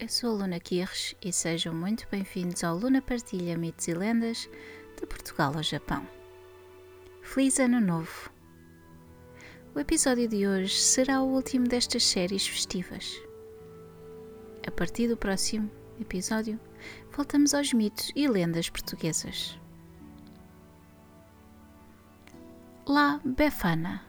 Eu sou a Luna Kirres e sejam muito bem-vindos ao Luna Partilha Mitos e Lendas de Portugal ao Japão. Feliz Ano Novo! O episódio de hoje será o último destas séries festivas. A partir do próximo episódio, voltamos aos mitos e lendas portuguesas. La Befana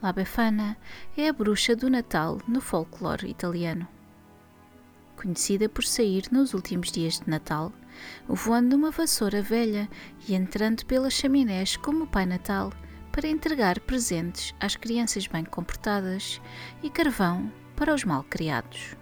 La Befana é a bruxa do Natal no folclore italiano conhecida por sair nos últimos dias de Natal, voando uma vassoura velha e entrando pelas chaminés como o Pai Natal para entregar presentes às crianças bem comportadas e carvão para os mal criados.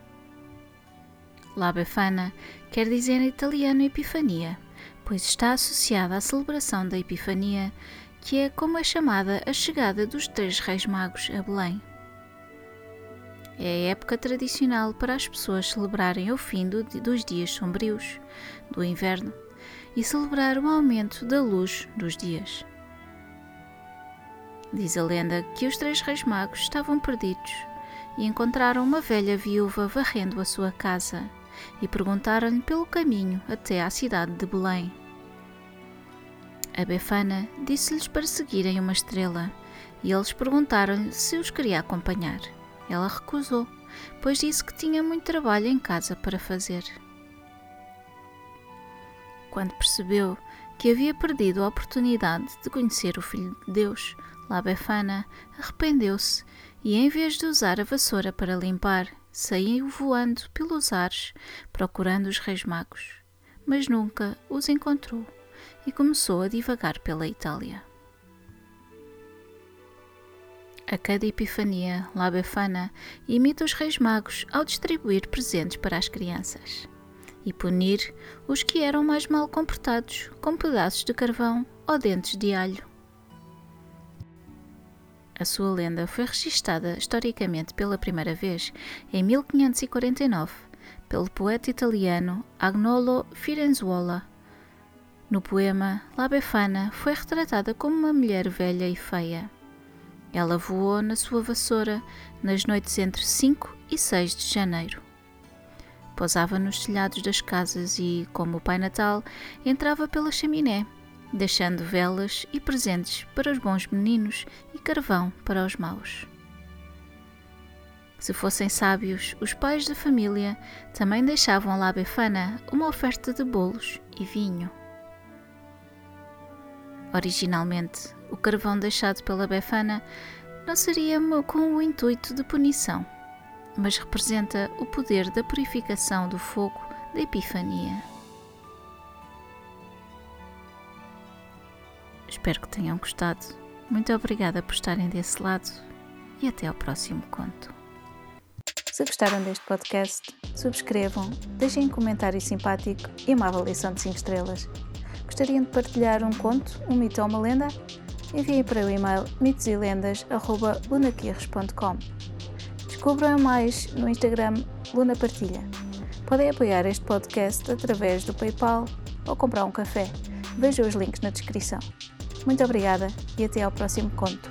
La Befana quer dizer em italiano Epifania, pois está associada à celebração da Epifania, que é como é chamada a chegada dos três reis magos a Belém. É a época tradicional para as pessoas celebrarem o fim do, dos dias sombrios do inverno e celebrar o aumento da luz dos dias. Diz a lenda que os três reis magos estavam perdidos e encontraram uma velha viúva varrendo a sua casa e perguntaram-lhe pelo caminho até à cidade de Belém. A Befana disse-lhes para seguirem uma estrela e eles perguntaram-lhe se os queria acompanhar. Ela recusou, pois disse que tinha muito trabalho em casa para fazer. Quando percebeu que havia perdido a oportunidade de conhecer o Filho de Deus, Labefana arrependeu-se e, em vez de usar a vassoura para limpar, saiu voando pelos ares procurando os reis magos, mas nunca os encontrou e começou a divagar pela Itália. A cada Epifania, La Befana imita os reis magos ao distribuir presentes para as crianças e punir os que eram mais mal comportados com pedaços de carvão ou dentes de alho. A sua lenda foi registada historicamente pela primeira vez em 1549 pelo poeta italiano Agnolo Firenzuola. No poema, La Befana foi retratada como uma mulher velha e feia. Ela voou na sua vassoura nas noites entre 5 e 6 de janeiro. Pousava nos telhados das casas e, como o Pai Natal, entrava pela chaminé, deixando velas e presentes para os bons meninos e carvão para os maus. Se fossem sábios, os pais da família também deixavam lá Befana uma oferta de bolos e vinho. Originalmente, o carvão deixado pela Befana não seria com o intuito de punição, mas representa o poder da purificação do fogo da Epifania. Espero que tenham gostado. Muito obrigada por estarem desse lado e até ao próximo conto. Se gostaram deste podcast, subscrevam, deixem um comentário simpático e uma avaliação de 5 estrelas. Gostariam de partilhar um conto, um mito ou uma lenda? Enviem para o e-mail mitoselendas.lunaquirres.com Descubram mais no Instagram Luna Partilha. Podem apoiar este podcast através do PayPal ou comprar um café. Vejam os links na descrição. Muito obrigada e até ao próximo conto.